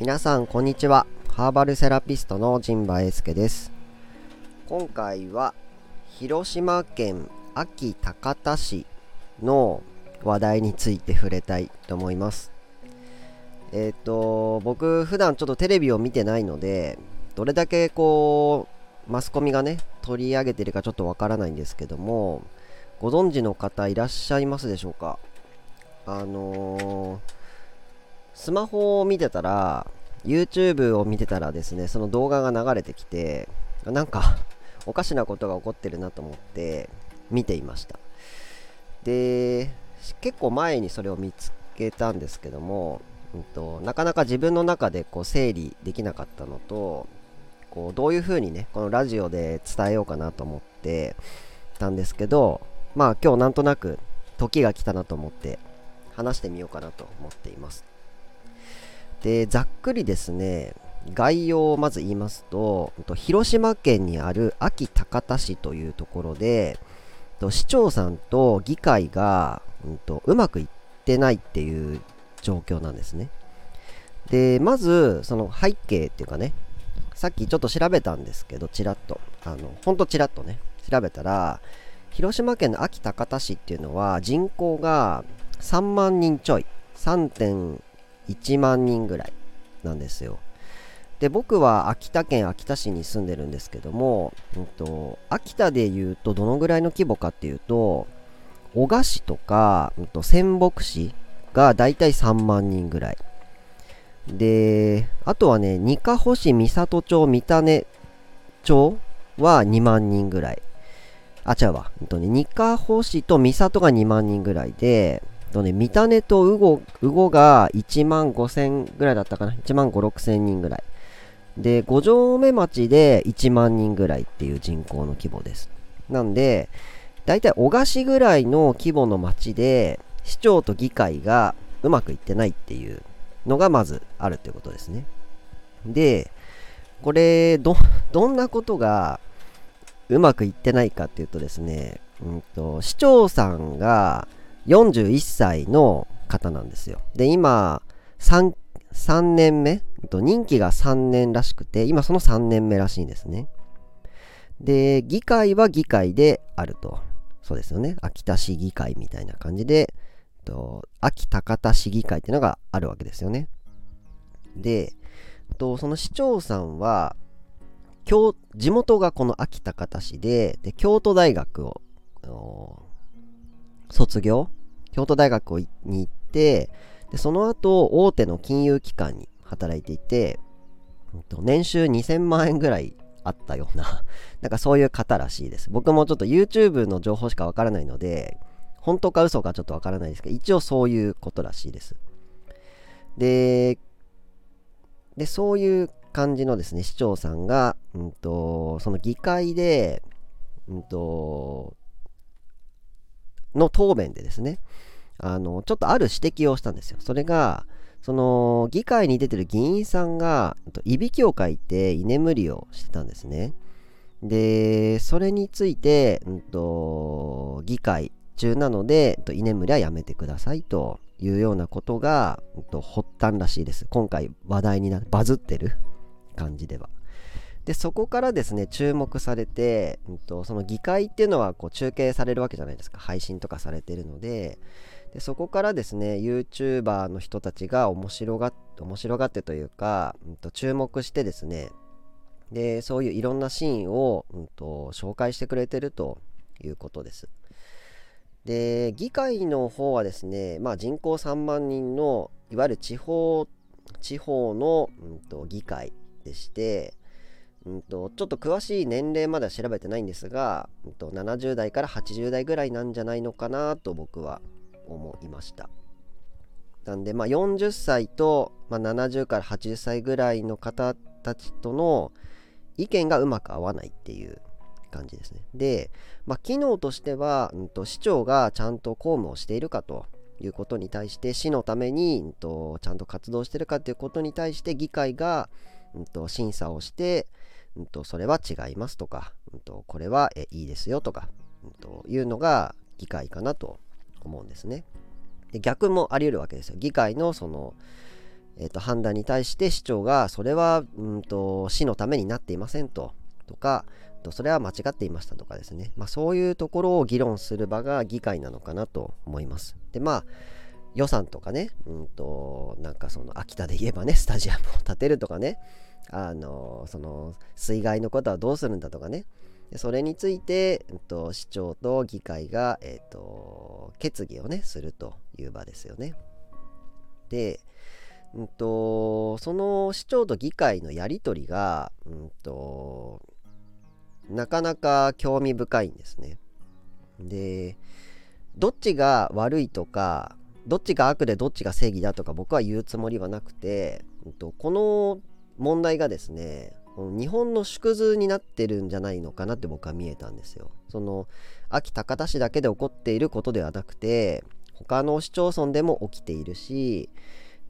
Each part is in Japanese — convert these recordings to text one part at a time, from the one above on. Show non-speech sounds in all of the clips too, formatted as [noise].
皆さんこんにちは。ハーバルセラピストの陣馬英介です。今回は広島県安芸高田市の話題について触れたいと思います。えっ、ー、と僕普段ちょっとテレビを見てないのでどれだけこうマスコミがね取り上げてるかちょっとわからないんですけどもご存知の方いらっしゃいますでしょうか？あのースマホを見てたら、YouTube を見てたらですね、その動画が流れてきて、なんかおかしなことが起こってるなと思って見ていました。で、結構前にそれを見つけたんですけども、うんと、なかなか自分の中でこう整理できなかったのと、こうどういう風にね、このラジオで伝えようかなと思ってたんですけど、まあ今日なんとなく時が来たなと思って話してみようかなと思っています。で、ざっくりですね、概要をまず言いますと、広島県にある安芸高田市というところで、市長さんと議会が、うんと、うまくいってないっていう状況なんですね。で、まず、その背景っていうかね、さっきちょっと調べたんですけど、ちらっと、あの、ほんとちらっとね、調べたら、広島県の安芸高田市っていうのは人口が3万人ちょい、3. 1万人ぐらいなんですよ。で僕は秋田県秋田市に住んでるんですけども、うんと、秋田でいうとどのぐらいの規模かっていうと男鹿市とか、うんと、仙北市がだいたい3万人ぐらい。であとはね二ヶ保市三郷町三種町は2万人ぐらい。あ違うわ、うんとね、二ヶ保市と三郷が2万人ぐらいでとね、三種とウゴ、ウゴが1万5千ぐらいだったかな。1万5、6千人ぐらい。で、五条目町で1万人ぐらいっていう人口の規模です。なんで、だいたい小菓子ぐらいの規模の町で、市長と議会がうまくいってないっていうのがまずあるっていうことですね。で、これ、ど、どんなことがうまくいってないかっていうとですね、うんと、市長さんが、41歳の方なんですよ。で、今、3、3年目？任期が3年らしくて、今その3年目らしいんですね。で、議会は議会であると。そうですよね。秋田市議会みたいな感じで、と秋高田市議会っていうのがあるわけですよね。で、とその市長さんは、京地元がこの秋高田市でで京都大学を卒業？京都大学に行ってでその後大手の金融機関に働いていて年収2000万円ぐらいあったような [laughs] なんかそういう方らしいです。僕もちょっと YouTube の情報しかわからないので本当か嘘かちょっとわからないですけど一応そういうことらしいです。ででそういう感じのですね市長さんが、うんと、その議会で、うんとの答弁でですね、あの、ちょっとある指摘をしたんですよ。それが、その、議会に出てる議員さんが、いびきをかいて居眠りをしてたんですね。で、それについて、うんと、議会中なので、居眠りはやめてくださいというようなことが、うんと、発端らしいです。今回話題になバズってる感じでは。でそこからですね注目されて、うんと、その議会っていうのはこう中継されるわけじゃないですか。配信とかされてるので。でそこからですね YouTuber の人たちが面白がって面白がってというか、うんと、注目してですね。でそういういろんなシーンを、うんと紹介してくれてるということです。で議会の方はですね、まあ、人口3万人のいわゆる地方地方の、うんと議会でしてうんと、ちょっと詳しい年齢までは調べてないんですが、うんと、70代から80代ぐらいなんじゃないのかなと僕は思いました。なんで、まあ、40歳と、まあ、70から80歳ぐらいの方たちとの意見がうまく合わないっていう感じですね。で、まあ、機能としては、うんと、市長がちゃんと公務をしているかということに対して市のために、うんと、ちゃんと活動してるかということに対して議会が、審査をして、うんと、それは違いますとか、うんと、これはえいいですよとか、うんというのが議会かなと思うんですね。で逆もあり得るわけですよ。議会のその、えー、と判断に対して市長がそれはうんと市のためになっていませんととかそれは間違っていましたとかですね、まあ、そういうところを議論する場が議会なのかなと思います。でまあ予算とかね、うんと、なんかその秋田で言えばね、スタジアムを建てるとかね、あのその水害のことはどうするんだとかね、それについて、うんと、市長と議会が、えーと、決議をね、するという場ですよね。で、うんと、その市長と議会のやり取りが、うんと、なかなか興味深いんですね。で、どっちが悪いとか、どっちが悪でどっちが正義だとか僕は言うつもりはなくて、この問題がですね日本の縮図になってるんじゃないのかなって僕は見えたんですよ。その秋高田市だけで起こっていることではなくて他の市町村でも起きているし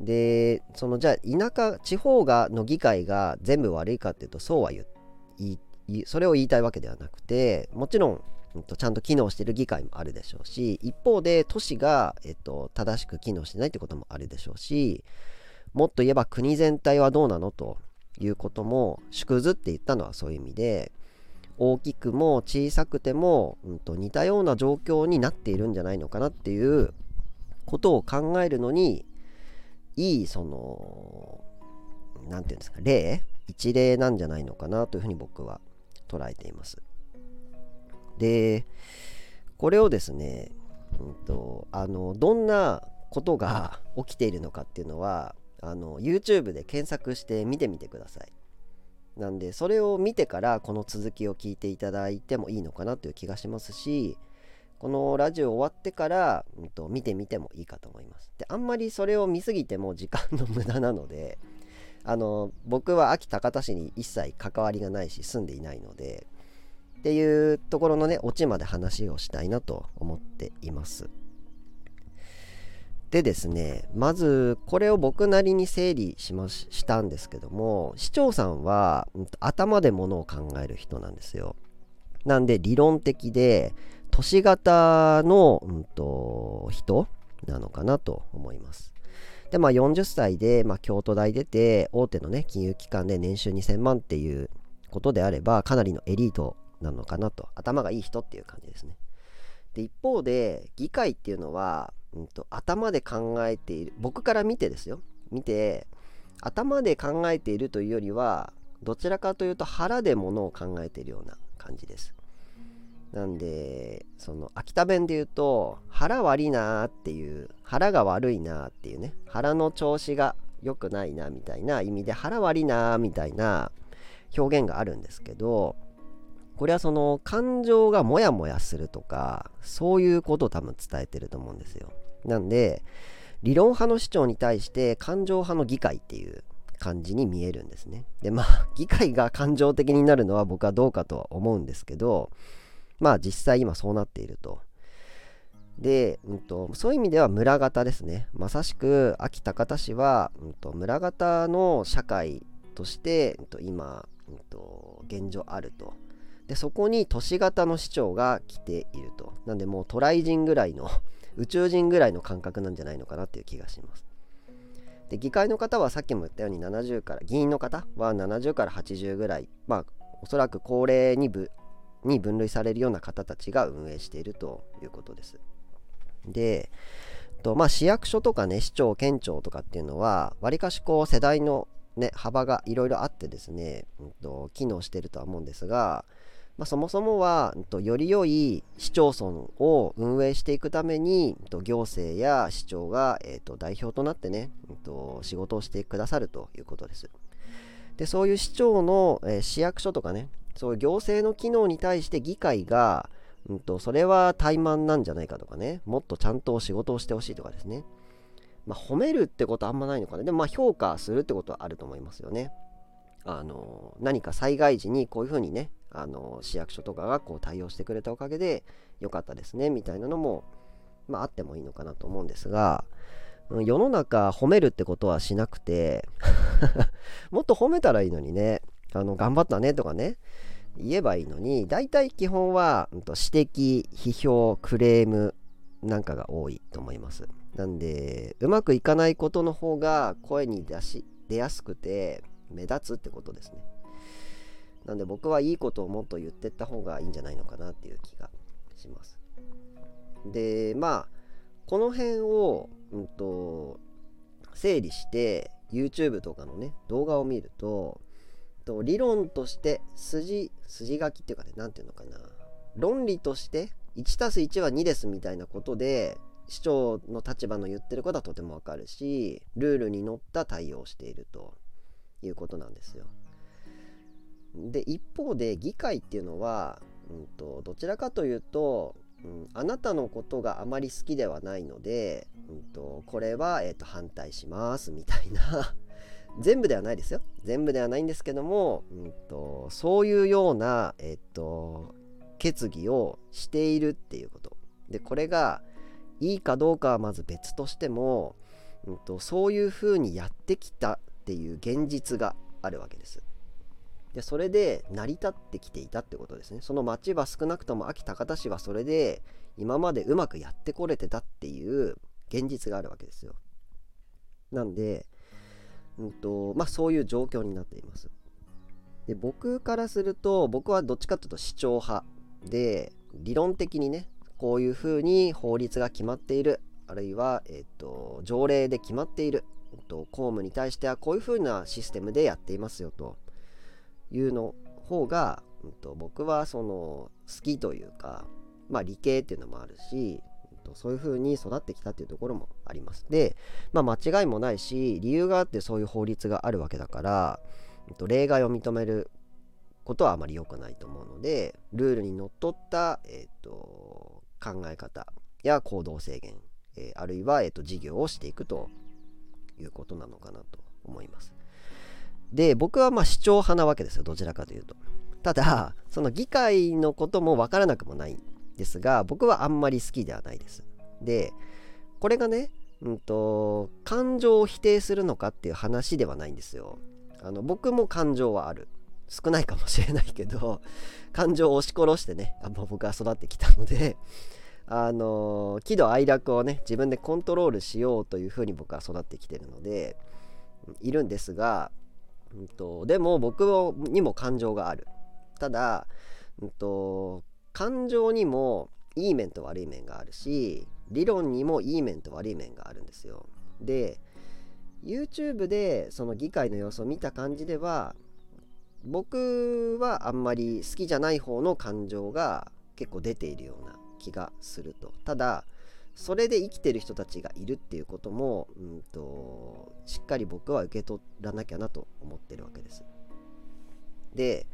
でそのじゃあ田舎地方がの議会が全部悪いかっていうとそうは言いそれを言いたいわけではなくてもちろんちゃんと機能している議会もあるでしょうし一方で都市が、えっと、正しく機能してないってこともあるでしょうしもっと言えば国全体はどうなのということも縮図って言ったのはそういう意味で大きくも小さくても、うん、と似たような状況になっているんじゃないのかなっていうことを考えるのにいいその何て言うんですか例一例なんじゃないのかなというふうに僕は捉えています。でこれをですね、うんと、あのどんなことが起きているのかっていうのはあの YouTube で検索して見てみてください。なんでそれを見てからこの続きを聞いていただいてもいいのかなという気がしますしこのラジオ終わってから、うんと、見てみてもいいかと思います。であんまりそれを見すぎても時間の無駄なのであの僕は秋高田市に一切関わりがないし住んでいないのでっていうところのね、オチまで話をしたいなと思っています。でですね、まずこれを僕なりに整理しましたんですけども、市長さんは、頭でものを考える人なんですよ。なんで理論的で都市型の、うんと、人なのかなと思います。で、まあ40歳で、まあ、京都大出て、大手のね、金融機関で年収2000万っていうことであれば、かなりのエリートなのかなと頭がいい人っていう感じですねで一方で議会っていうのは、うんと、頭で考えている僕から見てですよ。見て頭で考えているというよりはどちらかというと腹でものを考えているような感じです。なんでその秋田弁で言うと腹悪いなーっていう腹が悪いなーっていうね腹の調子が良くないなみたいな意味で腹悪いなーみたいな表現があるんですけどこれはその感情がモヤモヤするとかそういうことを多分伝えてると思うんですよ。なんで理論派の主張に対して感情派の議会っていう感じに見えるんですね。でまあ [laughs] 議会が感情的になるのは僕はどうかとは思うんですけどまあ実際今そうなっていると。で、うんと、そういう意味では村型ですね。まさしく秋高田市は、うんと、村型の社会として、うんと、今、うんと現状あると。でそこに都市型の市長が来ていると。なんでもうトライ人ぐらいの宇宙人ぐらいの感覚なんじゃないのかなっていう気がします。で議会の方はさっきも言ったように70から議員の方は70から80ぐらいまあおそらく高齢にぶに分類されるような方たちが運営しているということです。でとまあ市役所とかね市長県庁とかっていうのはわりかしこう世代のね幅がいろいろあってですね、うんと機能してるとは思うんですがまあ、そもそもはより良い市町村を運営していくために行政や市長が、えー、と代表となってね仕事をしてくださるということです。でそういう市長の、えー、市役所とかねそういう行政の機能に対して議会が、うんと、それは怠慢なんじゃないかとかねもっとちゃんと仕事をしてほしいとかですね、まあ、褒めるってことはあんまないのかな。でもまあ評価するってことはあると思いますよね。あの何か災害時にこういうふうにねあの市役所とかがこう対応してくれたおかげで良かったですねみたいなのも、まあ、あってもいいのかなと思うんですが世の中褒めるってことはしなくて [laughs] もっと褒めたらいいのにねあの頑張ったねとかね言えばいいのに大体基本は、指摘批評クレームなんかが多いと思います。なんでうまくいかないことの方が声に出し出やすくて目立つってことですね。なんで僕はいいことをもっと言ってった方がいいんじゃないのかなっていう気がしますでまあこの辺を、うんと、整理して YouTube とかのね動画を見るとと理論として筋筋書きっていうかね何て言うのかな論理として1たす1は2ですみたいなことで市長の立場の言ってることはとてもわかるしルールに乗った対応をしているということなんですよ。で一方で議会っていうのは、うんと、どちらかというと、うん、あなたのことがあまり好きではないので、うんと、これは、えーと、反対しますみたいな。[laughs] 全部ではないですよ。全部ではないんですけども、うんと、そういうような、え、ー、と決議をしているっていうこと。でこれがいいかどうかはまず別としても、うんと、そういうふうにやってきたっていう現実があるわけです。でそれで成り立ってきていたってことですね。その町は少なくとも秋高田市はそれで今までうまくやってこれてたっていう現実があるわけですよ。なんで、うんとまあ、そういう状況になっています。で僕からすると僕はどっちかというと市長派で理論的にねこういうふうに法律が決まっているあるいは、えっと、条例で決まっている、えっと、公務に対してはこういうふうなシステムでやっていますよと。いうの方が、えっと、僕はその好きというか、まあ、理系っていうのもあるし、えっと、そういうふうに育ってきたっていうところもあります。で、まあ、間違いもないし理由があってそういう法律があるわけだから、えっと、例外を認めることはあまり良くないと思うのでルールにのっとった、えーと、考え方や行動制限、えー、あるいは、えーと、事業をしていくということなのかなと思います。で僕はまあ主張派なわけですよどちらかというと。ただその議会のことも分からなくもないですが僕はあんまり好きではないです。でこれがね、うんと、感情を否定するのかっていう話ではないんですよ。あの僕も感情はある。少ないかもしれないけど [laughs] 感情を押し殺してねあもう僕は育ってきたのであの喜怒哀楽をね自分でコントロールしようというふうに僕は育ってきてるのでいるんですが、うんと、でも僕にも感情がある。ただ、うんと、感情にもいい面と悪い面があるし理論にもいい面と悪い面があるんですよ。で YouTube でその議会の様子を見た感じでは僕はあんまり好きじゃない方の感情が結構出ているような気がすると。ただそれで生きてる人たちがいるっていうことも、うんと、しっかり僕は受け取らなきゃなと思ってるわけです。で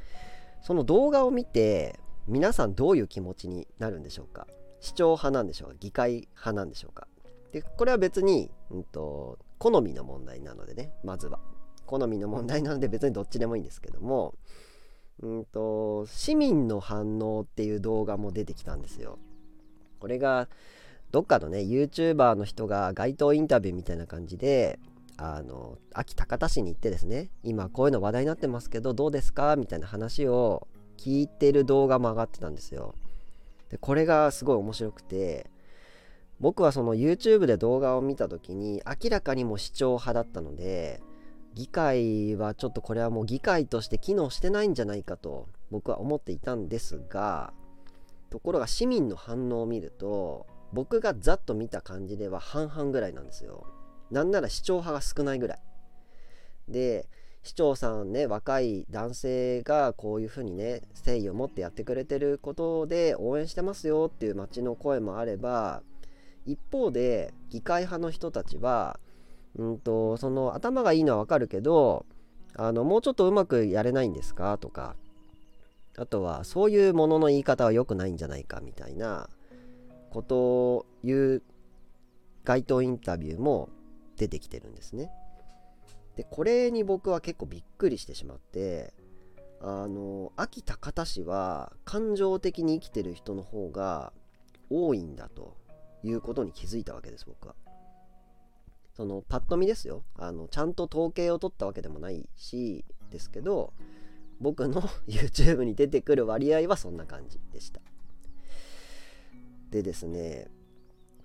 その動画を見て皆さんどういう気持ちになるんでしょうか？視聴派なんでしょうか？議会派なんでしょうか？でこれは別に、うんと好みの問題なのでねまずは。好みの問題なので別にどっちでもいいんですけどもうんと市民の反応っていう動画も出てきたんですよ。これがどっかのね YouTuber の人が街頭インタビューみたいな感じであの秋高田市に行ってですね今こういうの話題になってますけどどうですかみたいな話を聞いてる動画も上がってたんですよ。でこれがすごい面白くて僕はその YouTube で動画を見た時に明らかにも視聴派だったので議会はちょっとこれはもう議会として機能してないんじゃないかと僕は思っていたんですがところが市民の反応を見ると僕がざっと見た感じでは半々ぐらいなんですよ。なんなら市長派が少ないぐらい。で市長さんね若い男性がこういうふうにね誠意を持ってやってくれてることで応援してますよっていう街の声もあれば一方で議会派の人たちはうんとその頭がいいのはわかるけどあのもうちょっとうまくやれないんですかとかあとはそういうものの言い方は良くないんじゃないかみたいなことを言う街頭インタビューも出てきてるんですね。でこれに僕は結構びっくりしてしまってあの秋高田市は感情的に生きてる人の方が多いんだということに気づいたわけです僕は。そのパッと見ですよあのちゃんと統計を取ったわけでもないしですけど僕の [laughs] YouTube に出てくる割合はそんな感じでしたでですね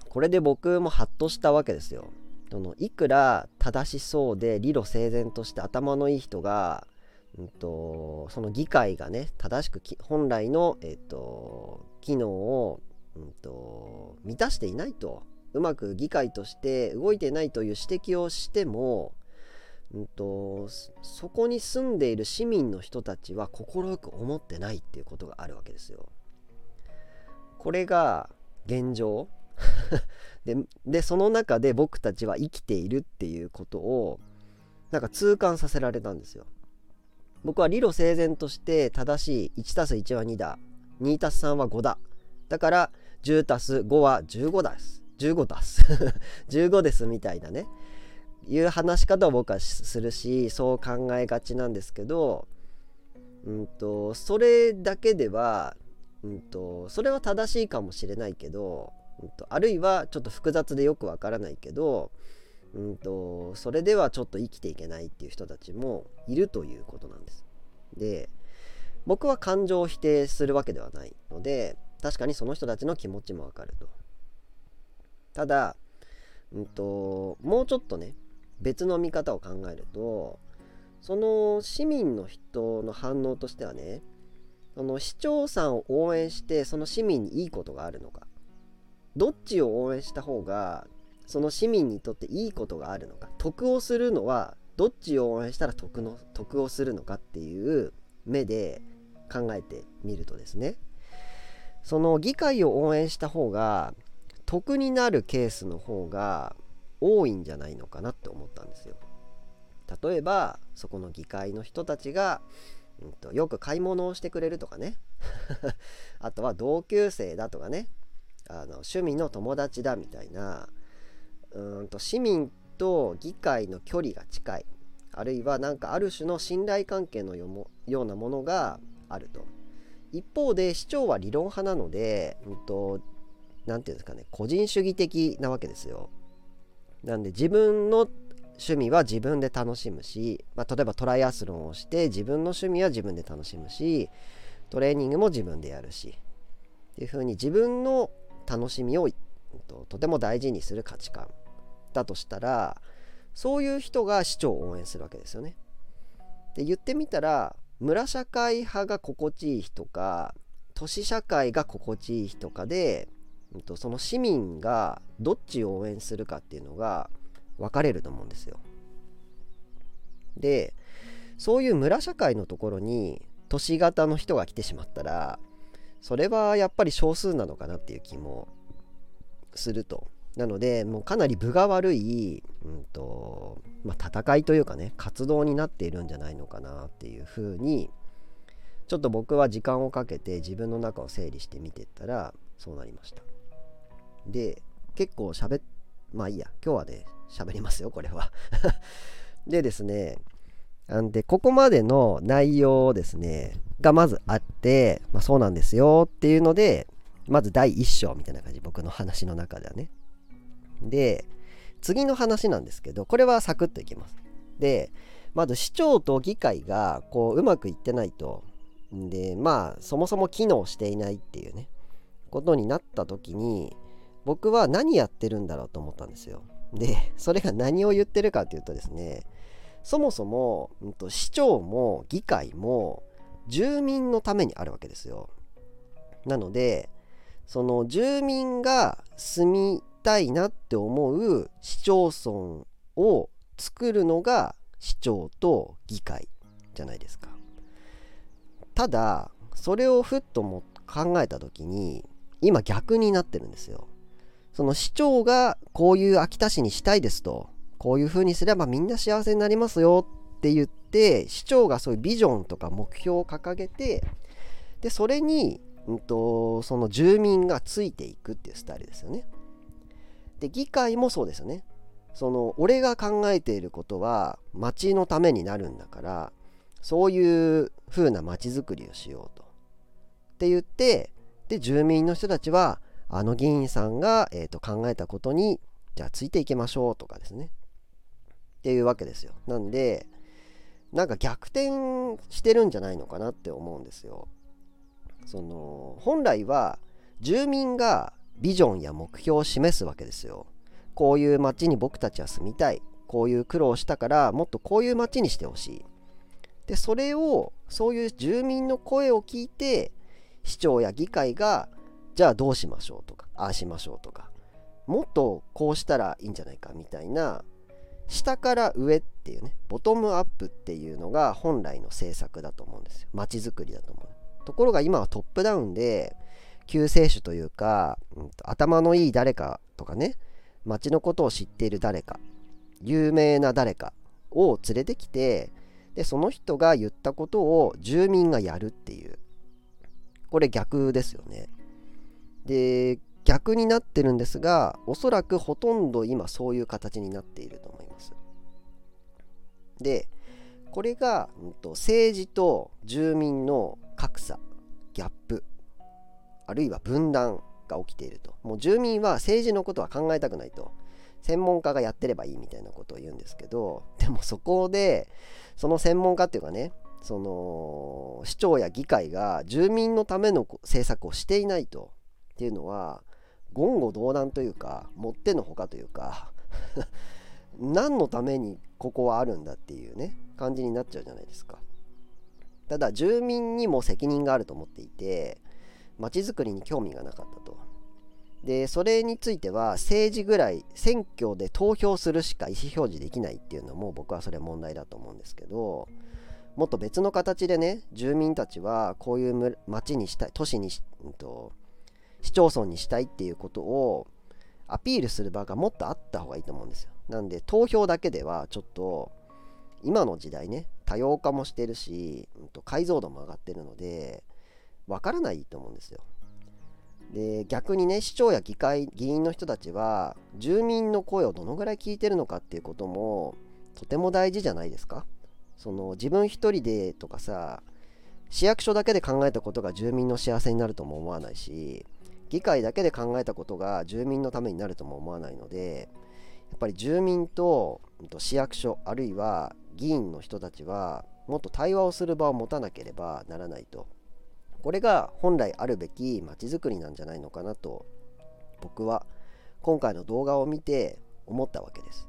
これで僕もハッとしたわけですよ。そのいくら正しそうで理路整然として頭のいい人が、うんと、その議会がね正しく本来の、えーと、機能を、うんと、満たしていないとうまく議会として動いてないという指摘をしても、うんと、そこに住んでいる市民の人たちは快く思ってないっていうことがあるわけですよ。これが現状。[laughs] ででその中で僕たちは生きているっていうことをなんか痛感させられたんですよ。僕は理路整然として正しい 1+1 は2だ。2+3 は5だ。だから 10+5 は15です。15だす。15 [laughs] ですみたいなね。いう話し方を僕はするしそう考えがちなんですけど、うんと、それだけでは、うんと、それは正しいかもしれないけどうんと、あるいはちょっと複雑でよくわからないけど、うんと、それではちょっと生きていけないっていう人たちもいるということなんです。で僕は感情を否定するわけではないので確かにその人たちの気持ちもわかると。ただ、うんと、もうちょっとね別の見方を考えるとその市民の人の反応としてはねその市長さんを応援してその市民にいいことがあるのか。どっちを応援した方がその市民にとっていいことがあるのか。得をするのはどっちを応援したら得の得をするのかっていう目で考えてみるとですね。その議会を応援した方が得になるケースの方が多いんじゃないのかなって思ったんですよ。例えばそこの議会の人たちが、うんと、よく買い物をしてくれるとかね。[laughs] あとは同級生だとかね。あの趣味の友達だみたいな。うんと市民と議会の距離が近い。あるいは何かある種の信頼関係のようなものがあると。一方で市長は理論派なので何、うんと、て言うんですかね。個人主義的なわけですよ。なんで自分の趣味は自分で楽しむし、まあ、例えばトライアスロンをして自分の趣味は自分で楽しむしトレーニングも自分でやるしっていう風に自分の楽しみをととても大事にする価値観だとしたらそういう人が市長を応援するわけですよね。で言ってみたら村社会派が心地いい人か都市社会が心地いい人かでその市民がどっちを応援するかっていうのが分かれると思うんですよ。でそういう村社会のところに都市型の人が来てしまったらそれはやっぱり少数なのかなっていう気もすると。なのでもうかなり分が悪い、うんとまあ、戦いというかね活動になっているんじゃないのかなっていうふうにちょっと僕は時間をかけて自分の中を整理してみてったらそうなりました。で結構喋っまあいいや今日はね喋りますよこれは。[laughs] でですねんでここまでの内容ですねがまずあって、まあ、そうなんですよっていうのでまず第1章みたいな感じ僕の話の中ではね。で次の話なんですけどこれはサクッといきます。でまず市長と議会がこううまくいってないと。でまあそもそも機能していないっていうねことになった時に僕は何やってるんだろうと思ったんですよ。でそれが何を言ってるかっていうとですねそもそも、うん、と市長も議会も住民のためにあるわけですよ。なのでその住民が住みたいなって思う市町村を作るのが市長と議会じゃないですか。ただそれをふっとも考えた時に今逆になってるんですよ。その市長がこういう秋田市にしたいですとこういう風にすればみんな幸せになりますよって言って市長がそういうビジョンとか目標を掲げてでそれに、うんと、その住民がついていくっていうスタイルですよね。で議会もそうですよね。その俺が考えていることは町のためになるんだからそういう風な町づくりをしようと。って言ってで住民の人たちはあの議員さんが、えーと考えたことにじゃあついていきましょうとかですねっていうわけですよ。なんで、なんか逆転してるんじゃないのかなって思うんですよ。その、本来は住民がビジョンや目標を示すわけですよこういう街に僕たちは住みたいこういう苦労したからもっとこういう街にしてほしいでそれをそういう住民の声を聞いて市長や議会がじゃあどうしましょうとかああしましょうとか。もっとこうしたらいいんじゃないかみたいな下から上っていうねボトムアップっていうのが本来の政策だと思うんですよ。街づくりだと思う。ところが今はトップダウンで救世主というか、うん、頭のいい誰かとかね街のことを知っている誰か有名な誰かを連れてきてでその人が言ったことを住民がやるっていう。これ逆ですよね。で逆になってるんですがおそらくほとんど今そういう形になっていると思います。でこれが、うん、と政治と住民の格差ギャップあるいは分断が起きていると。もう住民は政治のことは考えたくないと。専門家がやってればいいみたいなことを言うんですけどでもそこでその専門家っていうかねその市長や議会が住民のための政策をしていないと。っていうのは言語道断というかもってのほかというか [laughs] 何のためにここはあるんだっていうね感じになっちゃうじゃないですか。ただ住民にも責任があると思っていて街づくりに興味がなかったと。でそれについては政治ぐらい選挙で投票するしか意思表示できないっていうのも僕はそれ問題だと思うんですけどもっと別の形でね住民たちはこういう町にしたい都市にし、うんと、市町村にしたいっていうことをアピールする場がもっとあった方がいいと思うんですよ。なんで投票だけではちょっと今の時代ね多様化もしてるし、うんと、解像度も上がってるのでわからないと思うんですよ。で逆にね市長や議会議員の人たちは住民の声をどのぐらい聞いてるのかっていうこともとても大事じゃないですか。その自分一人でとかさ市役所だけで考えたことが住民の幸せになるとも思わないし議会だけで考えたことが住民のためになるとも思わないのでやっぱり住民と市役所あるいは議員の人たちはもっと対話をする場を持たなければならないとこれが本来あるべき街づくりなんじゃないのかなと僕は今回の動画を見て思ったわけです。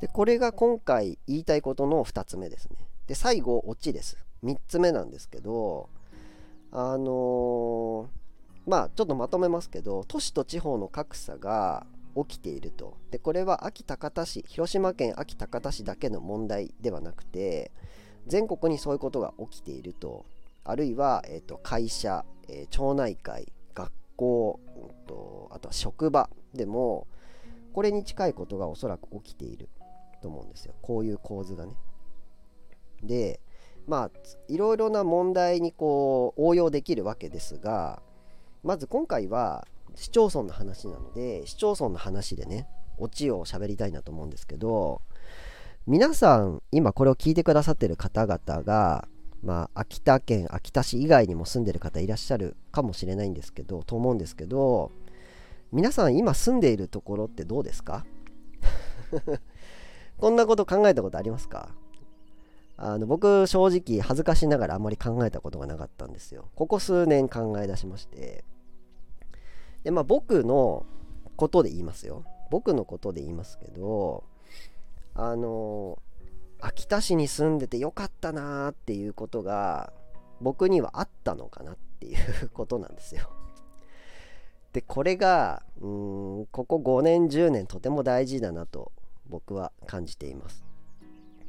でこれが今回言いたいことの2つ目ですね。で最後オチです。3つ目なんですけどあのー、まあちょっとまとめますけど都市と地方の格差が起きていると。でこれは秋高田市広島県秋高田市だけの問題ではなくて全国にそういうことが起きていると。あるいは、えーと、会社、えー、町内会学校、うんと、あとは職場でもこれに近いことがおそらく起きていると思うんですよ。こういう構図がね。でまあいろいろな問題にこう応用できるわけですがまず今回は市町村の話なので市町村の話でねオチを喋りたいなと思うんですけど皆さん今これを聞いてくださってる方々がまあ、秋田県秋田市以外にも住んでる方いらっしゃるかもしれないんですけどと思うんですけど皆さん今住んでいるところってどうですか？[laughs] こんなこと考えたことありますか？あの僕正直恥ずかしながらあんまり考えたことがなかったんですよここ数年考え出しましてでまあ僕のことで言いますよ僕のことで言いますけどあの秋田市に住んでてよかったなーっていうことが僕にはあったのかなっていうことなんですよ。でこれがうんここ5年10年とても大事だなと僕は感じています。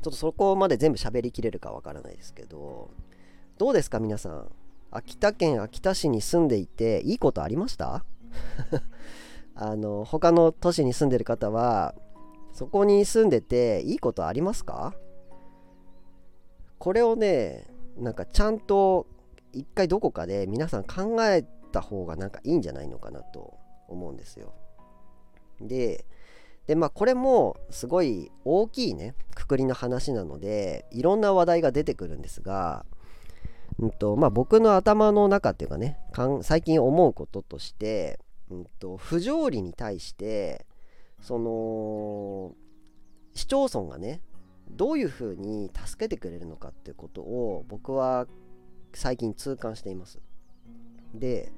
ちょっとそこまで全部喋りきれるかわからないですけどどうですか皆さん。秋田県秋田市に住んでいていいことありました？[laughs] あの他の都市に住んでる方はそこに住んでていいことありますか？これをねなんかちゃんと一回どこかで皆さん考えた方がなんかいいんじゃないのかなと思うんですよ。ででまあこれもすごい大きいねくくりの話なのでいろんな話題が出てくるんですが、うんとまあ、僕の頭の中っていうかね最近思うこととして、うんと不条理に対してその市町村がねどういうふうに助けてくれるのかっていうことを僕は最近痛感しています。で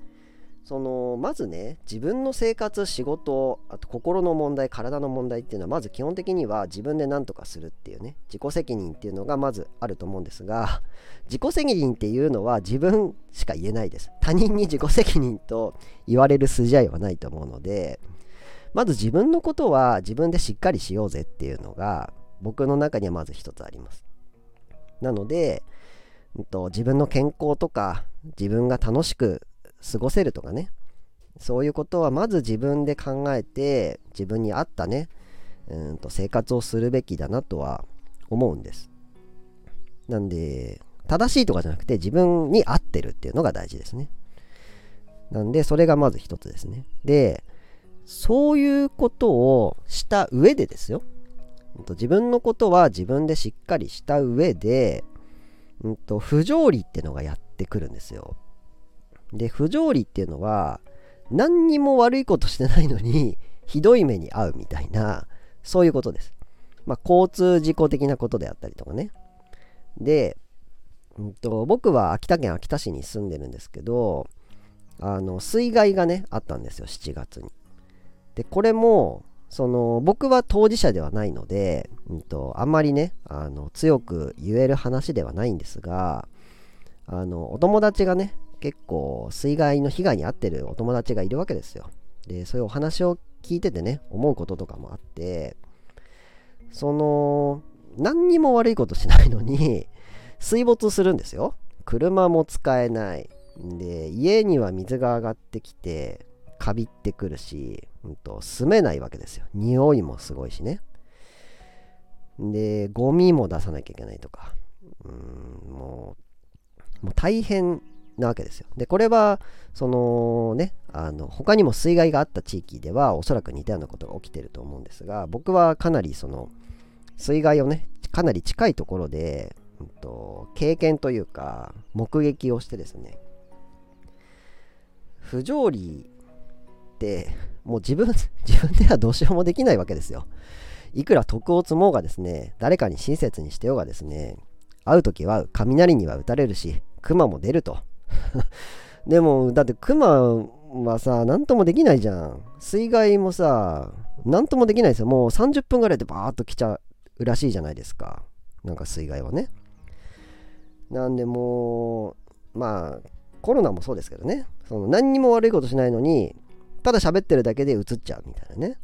そのまずね自分の生活仕事あと心の問題体の問題っていうのはまず基本的には自分で何とかするっていうね自己責任っていうのがまずあると思うんですが自己責任っていうのは自分しか言えないです。他人に自己責任と言われる筋合いはないと思うのでまず自分のことは自分でしっかりしようぜっていうのが僕の中にはまず一つあります。なので、うんと、自分の健康とか自分が楽しく過ごせるとかね。そういうことはまず自分で考えて自分に合ったねうんと生活をするべきだなとは思うんです。なんで正しいとかじゃなくて自分に合ってるっていうのが大事ですね。なんでそれがまず一つですね。でそういうことをした上でですよ。自分のことは自分でしっかりした上で、うんと、不条理ってのがやってくるんですよ。で不条理っていうのは何にも悪いことしてないのにひどい目に遭うみたいなそういうことです。まあ、交通事故的なことであったりとかね。で、うんと、僕は秋田県秋田市に住んでるんですけどあの水害がねあったんですよ7月に。でこれもその僕は当事者ではないので、うんと、あんまりねあの強く言える話ではないんですがあのお友達がね結構水害の被害に遭ってるお友達がいるわけですよ。で、そういうお話を聞いててね、思うこととかもあって、その、何にも悪いことしないのに、水没するんですよ。車も使えない。で、家には水が上がってきて、カビってくるし、うんと、住めないわけですよ。匂いもすごいしね。で、ゴミも出さなきゃいけないとか。うん、もう、もう大変なわけですよ。で、これは、そのね、あの、他にも水害があった地域では、おそらく似たようなことが起きてると思うんですが、僕はかなりその、水害をね、かなり近いところで、うんと、経験というか、目撃をしてですね、不条理って、もう自分、[laughs] 自分ではどうしようもできないわけですよ。いくら徳を積もうがですね、誰かに親切にしてようがですね、会う時は雷には打たれるし、熊も出ると。[laughs] でも、だってクマはさ、なんともできないじゃん。水害もさ、なんともできないですよ。もう30分ぐらいでバーッと来ちゃうらしいじゃないですか。なんか水害はね。なんでもう、まあ、コロナもそうですけどね。その何にも悪いことしないのに、ただ喋ってるだけでうつっちゃうみたいなね。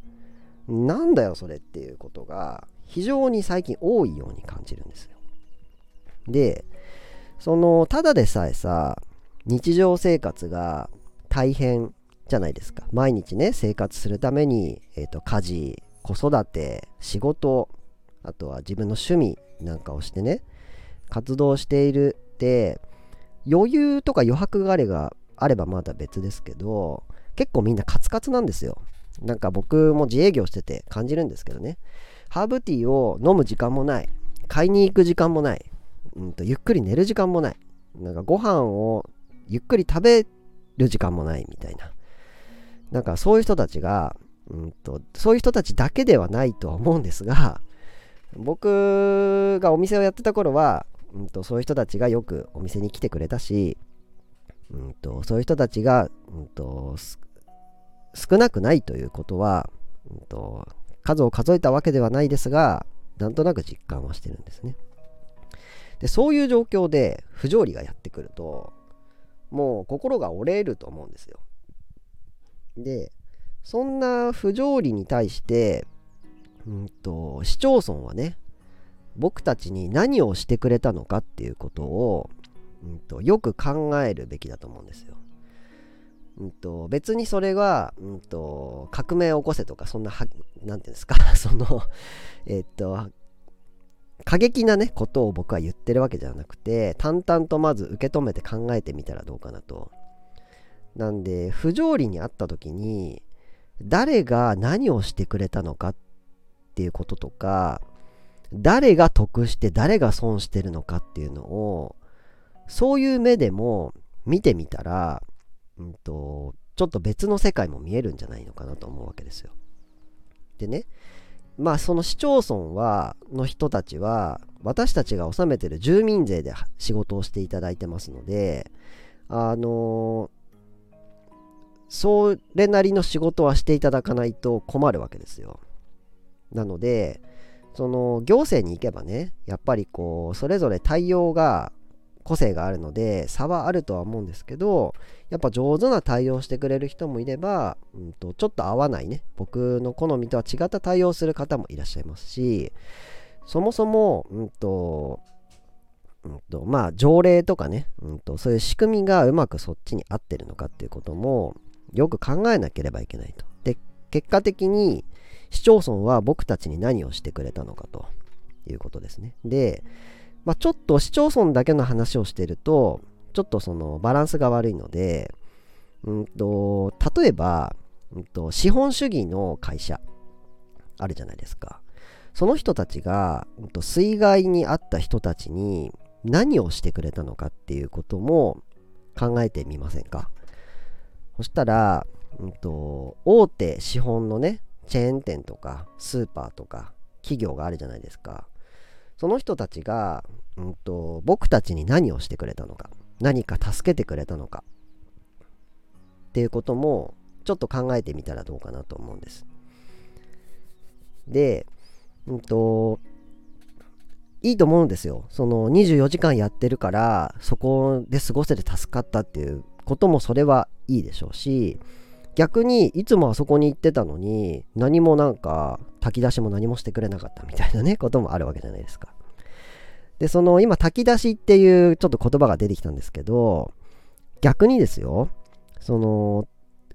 なんだよ、それっていうことが、非常に最近多いように感じるんですよ。で、その、ただでさえさ、日常生活が大変じゃないですか。毎日ね、生活するために、えーと、家事、子育て、仕事、あとは自分の趣味なんかをしてね、活動しているって、余裕とか余白があればあればまだ別ですけど、結構みんなカツカツなんですよ。なんか僕も自営業してて感じるんですけどね。ハーブティーを飲む時間もない。買いに行く時間もない。うんとゆっくり寝る時間もない。なんかご飯をゆっくり食べる時間もないみたいな。なんかそういう人たちが、うんと、そういう人たちだけではないとは思うんですが、僕がお店をやってた頃は、うんと、そういう人たちがよくお店に来てくれたし、うんと、そういう人たちが、うんと、少なくないということは、うんと、数を数えたわけではないですが、なんとなく実感はしてるんですね。でそういう状況で不条理がやってくるともう心が折れると思うんですよ。で、そんな不条理に対して、うんと、市町村はね、僕たちに何をしてくれたのかっていうことを、うんと、よく考えるべきだと思うんですよ。うんと、別にそれは、うんと、革命を起こせとか、そんな、はなんていうんですか、[laughs] その、えっと、過激なね、ことを僕は言ってるわけじゃなくて、淡々とまず受け止めて考えてみたらどうかなと。なんで、不条理にあった時に、誰が何をしてくれたのかっていうこととか、誰が得して誰が損してるのかっていうのを、そういう目でも見てみたら、うんと、ちょっと別の世界も見えるんじゃないのかなと思うわけですよ。でね、まあその市町村はの人たちは私たちが納めてる住民税で仕事をしていただいてますのであのそれなりの仕事はしていただかないと困るわけですよ。なので、その行政に行けばね、やっぱりこう、それぞれ対応が個性があるので差はあるとは思うんですけどやっぱ上手な対応してくれる人もいれば、うんと、ちょっと合わないね僕の好みとは違った対応する方もいらっしゃいますしそもそも、うんとうんとまあ、条例とかね、うんと、そういう仕組みがうまくそっちに合ってるのかっていうこともよく考えなければいけないと。で結果的に市町村は僕たちに何をしてくれたのかということですね。でまあ、ちょっと市町村だけの話をしてるとちょっとそのバランスが悪いので、うんと、例えば、うんと、資本主義の会社あるじゃないですか。その人たちが、うんと、水害に遭った人たちに何をしてくれたのかっていうことも考えてみませんか？そしたら、うんと、大手資本のねチェーン店とかスーパーとか企業があるじゃないですか。その人たちが、うんと、僕たちに何をしてくれたのか何か助けてくれたのかっていうこともちょっと考えてみたらどうかなと思うんです。で、うんと、いいと思うんですよ。その24時間やってるからそこで過ごせて助かったっていうこともそれはいいでしょうし逆にいつもあそこに行ってたのに何もなんか炊き出しも何もしてくれなかったみたいなね [laughs] こともあるわけじゃないですか。でその今炊き出しっていうちょっと言葉が出てきたんですけど逆にですよその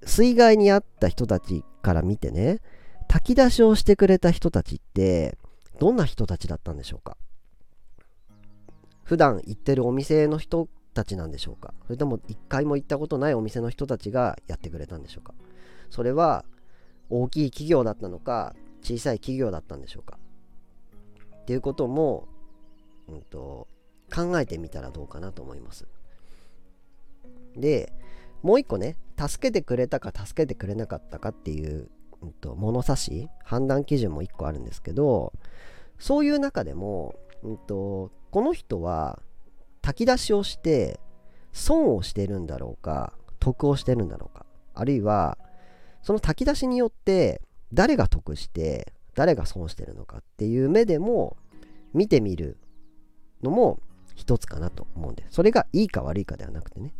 水害に遭った人たちから見てね炊き出しをしてくれた人たちってどんな人たちだったんでしょうか普段行ってるお店の人たちなんでしょうか？それとも一回も行ったことないお店の人たちがやってくれたんでしょうか？それは大きい企業だったのか小さい企業だったんでしょうか？っていうことも、うんと、考えてみたらどうかなと思います。でもう一個ね助けてくれたか助けてくれなかったかっていう、うんと、物差し判断基準も一個あるんですけどそういう中でも、うんとこの人は炊き出しをして損をしてるんだろうか得をしてるんだろうかあるいはその炊き出しによって誰が得して誰が損してるのかっていう目でも見てみるのも一つかなと思うんですそれがいいか悪いかではなくてね。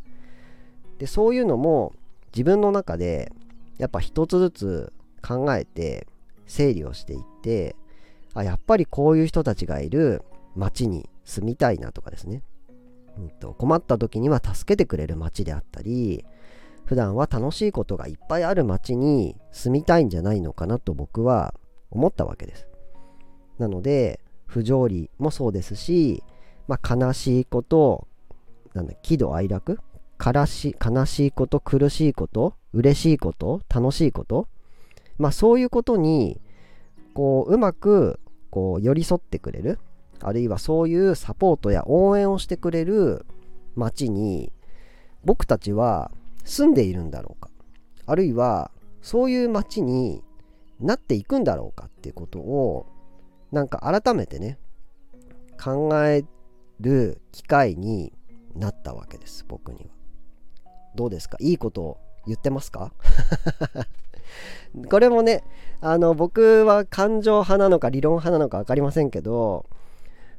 でそういうのも自分の中でやっぱ一つずつ考えて整理をしていってあやっぱりこういう人たちがいる町に住みたいなとかですね。うんと、困った時には助けてくれる街であったり普段は楽しいことがいっぱいある街に住みたいんじゃないのかなと僕は思ったわけです。なので不条理もそうですし、まあ、悲しいことなんだ喜怒哀楽悲し悲しいこと苦しいこと嬉しいこと楽しいことまあそういうことにこううまくこう寄り添ってくれる。あるいはそういうサポートや応援をしてくれる町に僕たちは住んでいるんだろうか。あるいはそういう町になっていくんだろうかっていうことをなんか改めてね考える機会になったわけです僕には。どうですか？いいことを言ってますか？[laughs] これもねあの僕は感情派なのか理論派なのか分かりませんけど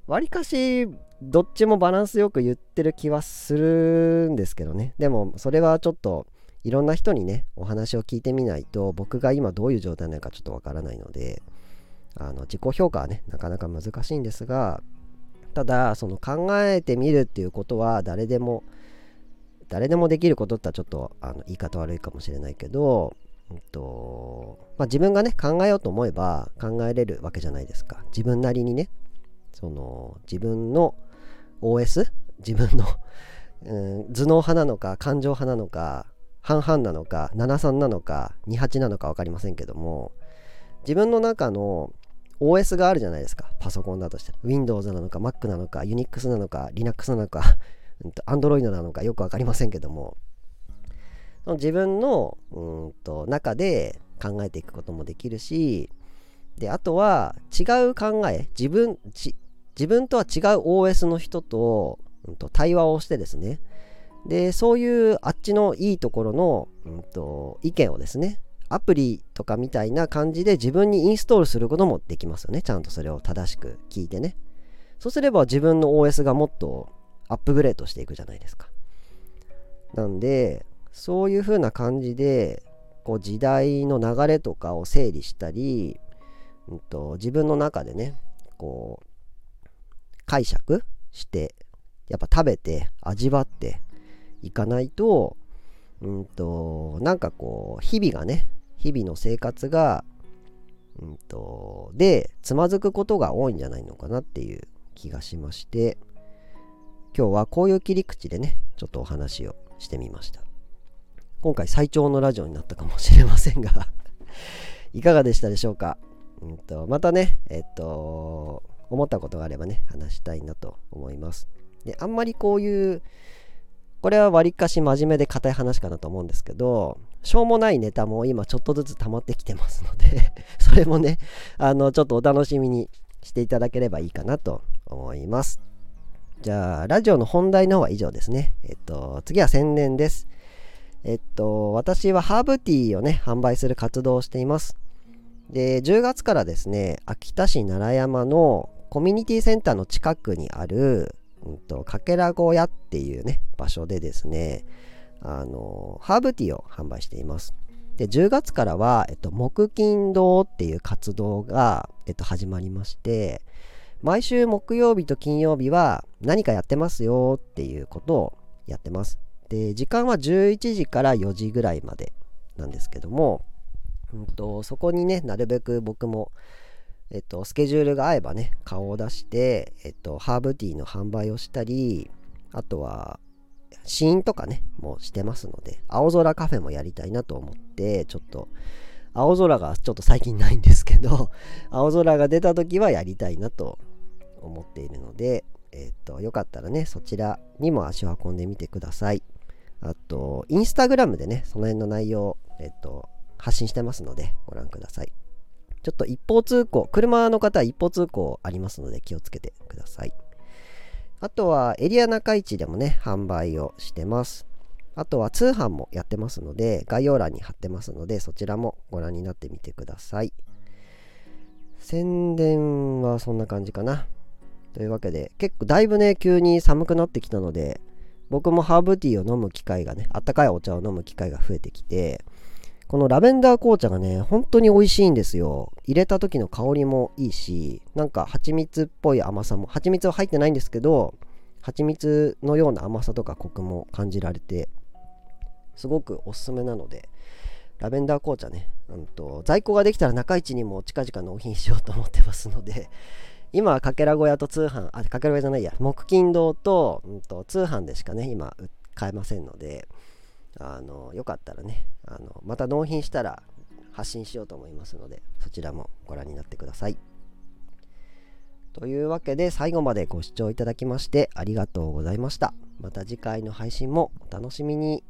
わりかしどっちもバランスよく言ってる気はするんですけどね。でもそれはちょっといろんな人にねお話を聞いてみないと僕が今どういう状態なのかちょっとわからないのであの自己評価はねなかなか難しいんですがただその考えてみるっていうことは誰でも誰でもできることってちょっとあの言い方悪いかもしれないけど、うんとまあ、自分がね考えようと思えば考えれるわけじゃないですか。自分なりにねその自分の OS 自分の [laughs] うん、頭脳派なのか感情派なのか半々なのか73なのか28なのか分かりませんけども自分の中の OS があるじゃないですか。パソコンだとして Windows なのか Mac なのか Unix なのか Linux なのか [laughs] Android なのかよく分かりませんけども自分のうんと中で考えていくこともできるしであとは違う考え自分自分とは違う OS の人と,、うん、と対話をしてですね。でそういうあっちのいいところの、うんと、意見をですねアプリとかみたいな感じで自分にインストールすることもできますよね。ちゃんとそれを正しく聞いてね。そうすれば自分の OS がもっとアップグレードしていくじゃないですか。なんでそういう風な感じでこう時代の流れとかを整理したり、うんと、自分の中でねこう解釈してやっぱ食べて味わっていかないとうんとなんかこう日々がね日々の生活がうんとでつまずくことが多いんじゃないのかなっていう気がしまして今日はこういう切り口でねちょっとお話をしてみました。今回最長のラジオになったかもしれませんが [laughs] いかがでしたでしょうか、うんと、またね、えっと、思ったことがあればね、話したいなと思います。で、あんまりこういう、これはわりかし真面目で硬い話かなと思うんですけど、しょうもないネタも今ちょっとずつ溜まってきてますので [laughs] それもね、あの、ちょっとお楽しみにしていただければいいかなと思います。じゃあ、ラジオの本題の方は以上ですね。えっと、次は宣伝です。えっと、私はハーブティーをね、販売する活動をしています。で、10月からですね、秋田市奈良山のコミュニティセンターの近くにある、うんと、かけら小屋っていうね、場所でですね、あの、ハーブティーを販売しています。で、10月からは、えっと、木金堂っていう活動が、えっと、始まりまして、毎週木曜日と金曜日は何かやってますよっていうことをやってます。で時間は11時から4時ぐらいまでなんですけども、うんと、そこにねなるべく僕も、えっと、スケジュールが合えばね顔を出して、えっと、ハーブティーの販売をしたりあとは試飲とかねもうしてますので青空カフェもやりたいなと思ってちょっと青空がちょっと最近ないんですけど [laughs] 青空が出た時はやりたいなと思っているのでえっとよかったらねそちらにも足を運んでみてくださいあと、インスタグラムでね、その辺の内容、えっと、発信してますので、ご覧ください。ちょっと一方通行、車の方は一方通行ありますので気をつけてください。あとはエリア中市でもね、販売をしてます。あとは通販もやってますので、概要欄に貼ってますので、そちらもご覧になってみてください。宣伝はそんな感じかな。というわけで、結構だいぶね、急に寒くなってきたので、僕もハーブティーを飲む機会がね、あったかいお茶を飲む機会が増えてきて、このラベンダー紅茶がね、本当に美味しいんですよ。入れた時の香りもいいし、なんか蜂蜜っぽい甘さも、蜂蜜は入ってないんですけど、蜂蜜のような甘さとかコクも感じられて、すごくおすすめなので、ラベンダー紅茶ね、うんと、在庫ができたら中市にも近々納品しようと思ってますので、今はかけら小屋と通販、あ、かけら小屋じゃないや、木金堂と,、うんと通販でしかね、今買えませんので、あのよかったらねあのまた納品したら発信しようと思いますのでそちらもご覧になってください。というわけで最後までご視聴いただきましてありがとうございました。また次回の配信もお楽しみに。